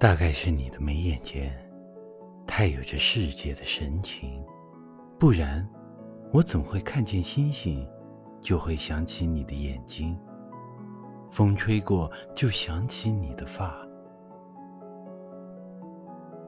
大概是你的眉眼间太有着世界的神情，不然我怎会看见星星就会想起你的眼睛，风吹过就想起你的发。